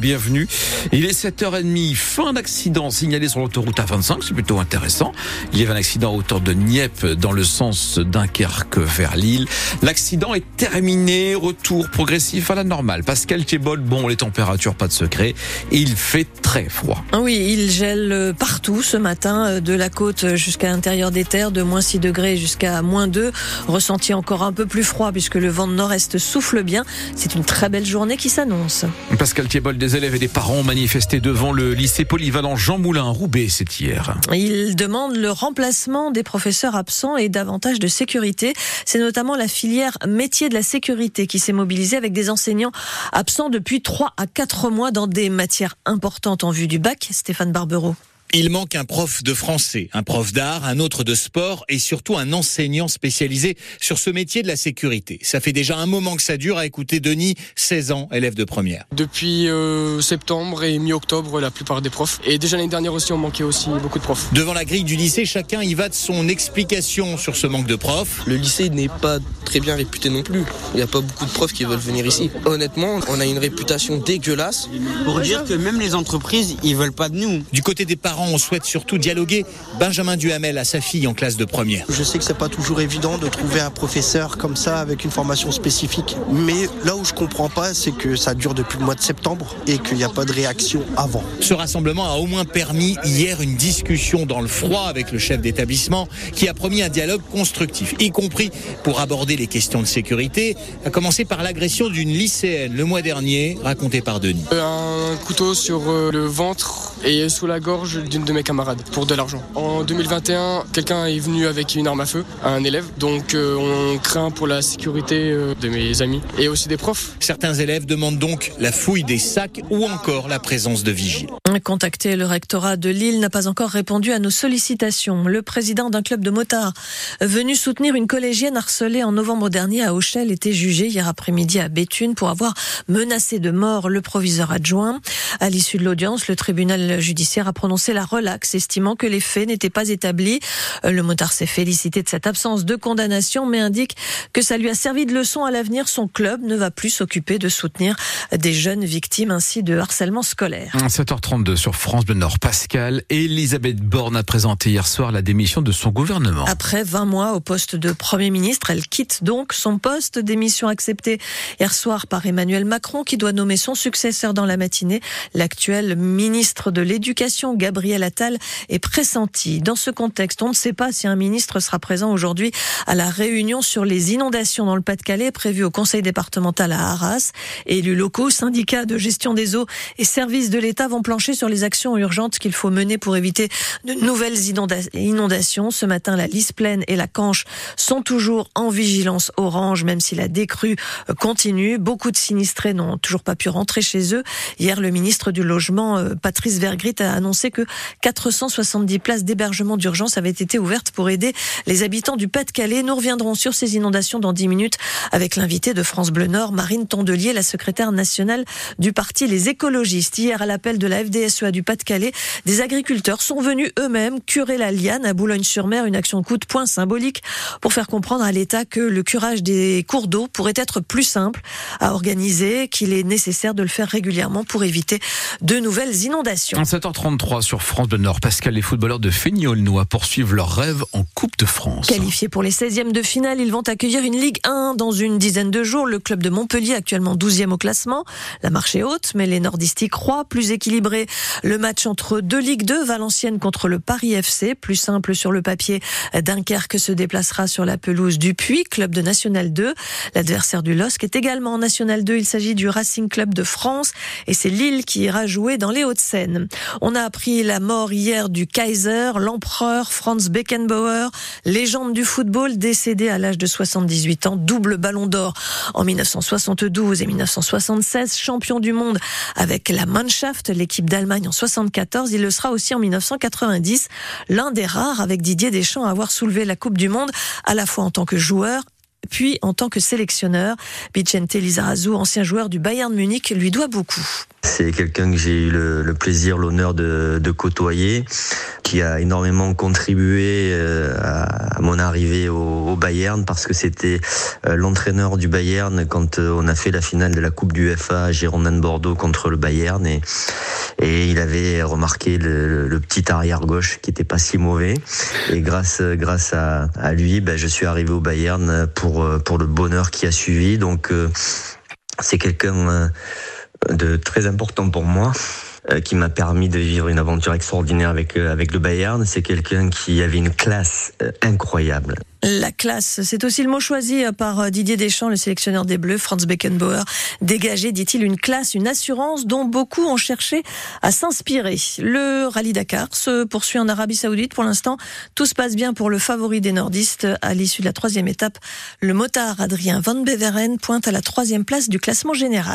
bienvenue. Il est 7h30, fin d'accident signalé sur l'autoroute A25, c'est plutôt intéressant. Il y avait un accident à hauteur de Nieppe dans le sens Dunkerque vers Lille. L'accident est terminé, retour progressif à la normale. Pascal Thébol, bon, les températures, pas de secret. Il fait très froid. Oui, il gèle partout ce matin, de la côte jusqu'à l'intérieur des terres, de moins 6 degrés jusqu'à moins 2. Ressenti encore un peu plus froid puisque le vent de nord-est souffle bien. C'est une très belle journée qui s'annonce. Pascal Thiebol, des élèves et des parents ont manifesté devant le lycée polyvalent Jean Moulin Roubaix, c'est hier. Ils demandent le remplacement des professeurs absents et davantage de sécurité. C'est notamment la filière métier de la sécurité qui s'est mobilisée avec des enseignants absents depuis 3 à 4 mois dans des matières importantes en vue du bac. Stéphane Barbero. Il manque un prof de français, un prof d'art, un autre de sport et surtout un enseignant spécialisé sur ce métier de la sécurité. Ça fait déjà un moment que ça dure à écouter Denis, 16 ans, élève de première. Depuis euh, septembre et mi-octobre, la plupart des profs. Et déjà l'année dernière aussi, on manquait aussi beaucoup de profs. Devant la grille du lycée, chacun y va de son explication sur ce manque de profs. Le lycée n'est pas très bien réputé non plus. Il n'y a pas beaucoup de profs qui veulent venir ici. Honnêtement, on a une réputation dégueulasse. Pour dire que même les entreprises, ils veulent pas de nous. Du côté des parents, on souhaite surtout dialoguer. Benjamin Duhamel à sa fille en classe de première. Je sais que c'est pas toujours évident de trouver un professeur comme ça avec une formation spécifique. Mais là où je comprends pas, c'est que ça dure depuis le mois de septembre et qu'il n'y a pas de réaction avant. Ce rassemblement a au moins permis hier une discussion dans le froid avec le chef d'établissement qui a promis un dialogue constructif, y compris pour aborder les questions de sécurité, à commencer par l'agression d'une lycéenne le mois dernier, racontée par Denis. Un couteau sur euh, le ventre et sous la gorge d'une de mes camarades pour de l'argent. En 2021, quelqu'un est venu avec une arme à feu à un élève, donc euh, on craint pour la sécurité euh, de mes amis et aussi des profs. Certains élèves demandent donc la fouille des sacs ou encore la présence de vigiles. Contacté, le rectorat de Lille n'a pas encore répondu à nos sollicitations. Le président d'un club de motards venu soutenir une collégienne harcelée en novembre dernier à Auchel était jugé hier après-midi à Béthune pour avoir menacé de mort le proviseur adjoint. À l'issue de l'audience, le tribunal judiciaire a prononcé la relaxe, estimant que les faits n'étaient pas établis. Le motard s'est félicité de cette absence de condamnation, mais indique que ça lui a servi de leçon à l'avenir. Son club ne va plus s'occuper de soutenir des jeunes victimes ainsi de harcèlement scolaire. 7h32 sur France Bleu Nord. Pascal, Elisabeth Borne a présenté hier soir la démission de son gouvernement. Après 20 mois au poste de Premier ministre, elle quitte donc son poste. Démission acceptée hier soir par Emmanuel Macron qui doit nommer son successeur dans la matinée. L'actuel ministre de l'Éducation, Gabriel Attal, est pressenti. Dans ce contexte, on ne sait pas si un ministre sera présent aujourd'hui à la réunion sur les inondations dans le Pas-de-Calais prévue au conseil départemental à Arras. Élus locaux, syndicats de gestion des eaux et services de l'État vont plancher sur les actions urgentes qu'il faut mener pour éviter de nouvelles inondations. Ce matin, la Lys Plaine et la Canche sont toujours en vigilance orange, même si la décrue continue. Beaucoup de sinistrés n'ont toujours pas pu rentrer chez eux. Hier, le ministre du Logement, euh, Patrice Vergrit, a annoncé que 470 places d'hébergement d'urgence avaient été ouvertes pour aider les habitants du Pas-de-Calais. Nous reviendrons sur ces inondations dans 10 minutes avec l'invité de France Bleu Nord, Marine Tondelier, la secrétaire nationale du parti Les Écologistes. Hier, à l'appel de la FDSEA du Pas-de-Calais, des agriculteurs sont venus eux-mêmes curer la liane à Boulogne-sur-Mer, une action coup de poing symbolique pour faire comprendre à l'État que le curage des cours d'eau pourrait être plus simple à organiser, qu'il est nécessaire de le faire régulièrement pour éviter de nouvelles inondations. 7h33 sur France Bleu Nord. Pascal, les footballeurs de Feignolnois poursuivent leur rêve en Coupe de France. Qualifiés pour les 16e de finale, ils vont accueillir une Ligue 1 dans une dizaine de jours. Le club de Montpellier, actuellement 12e au classement. La marche est haute, mais les nordistes croient. Plus équilibré, le match entre deux Ligues 2, Valenciennes contre le Paris FC. Plus simple sur le papier, Dunkerque se déplacera sur la pelouse du Puy, club de National 2. L'adversaire du LOSC est également en National 2. Il s'agit du Racing Club de France et c'est Lille qui ira jouer dans les Hauts-de-Seine. On a appris la mort hier du Kaiser, l'empereur Franz Beckenbauer, légende du football décédé à l'âge de 78 ans, double ballon d'or en 1972 et 1976, champion du monde avec la Mannschaft, l'équipe d'Allemagne en 74. Il le sera aussi en 1990, l'un des rares avec Didier Deschamps à avoir soulevé la Coupe du Monde à la fois en tant que joueur puis en tant que sélectionneur. Vicente Lizarazu, ancien joueur du Bayern Munich, lui doit beaucoup. C'est quelqu'un que j'ai eu le, plaisir, l'honneur de, côtoyer, qui a énormément contribué euh, à mon arrivée au, Bayern parce que c'était euh, l'entraîneur du Bayern quand euh, on a fait la finale de la Coupe du FA à Girondin de Bordeaux contre le Bayern et, et il avait remarqué le, petit arrière gauche qui était pas si mauvais et grâce grâce à, à lui, ben, je suis arrivé au Bayern pour pour le bonheur qui a suivi. Donc c'est quelqu'un de très important pour moi euh, qui m'a permis de vivre une aventure extraordinaire avec euh, avec le Bayern. C'est quelqu'un qui avait une classe euh, incroyable. La classe, c'est aussi le mot choisi par Didier Deschamps, le sélectionneur des Bleus, Franz Beckenbauer. Dégagé, dit-il, une classe, une assurance dont beaucoup ont cherché à s'inspirer. Le rallye Dakar se poursuit en Arabie Saoudite. Pour l'instant, tout se passe bien pour le favori des nordistes. À l'issue de la troisième étape, le motard Adrien Van Beveren pointe à la troisième place du classement général.